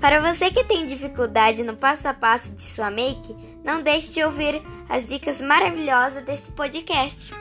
Para você que tem dificuldade no passo a passo de sua make, não deixe de ouvir as dicas maravilhosas deste podcast.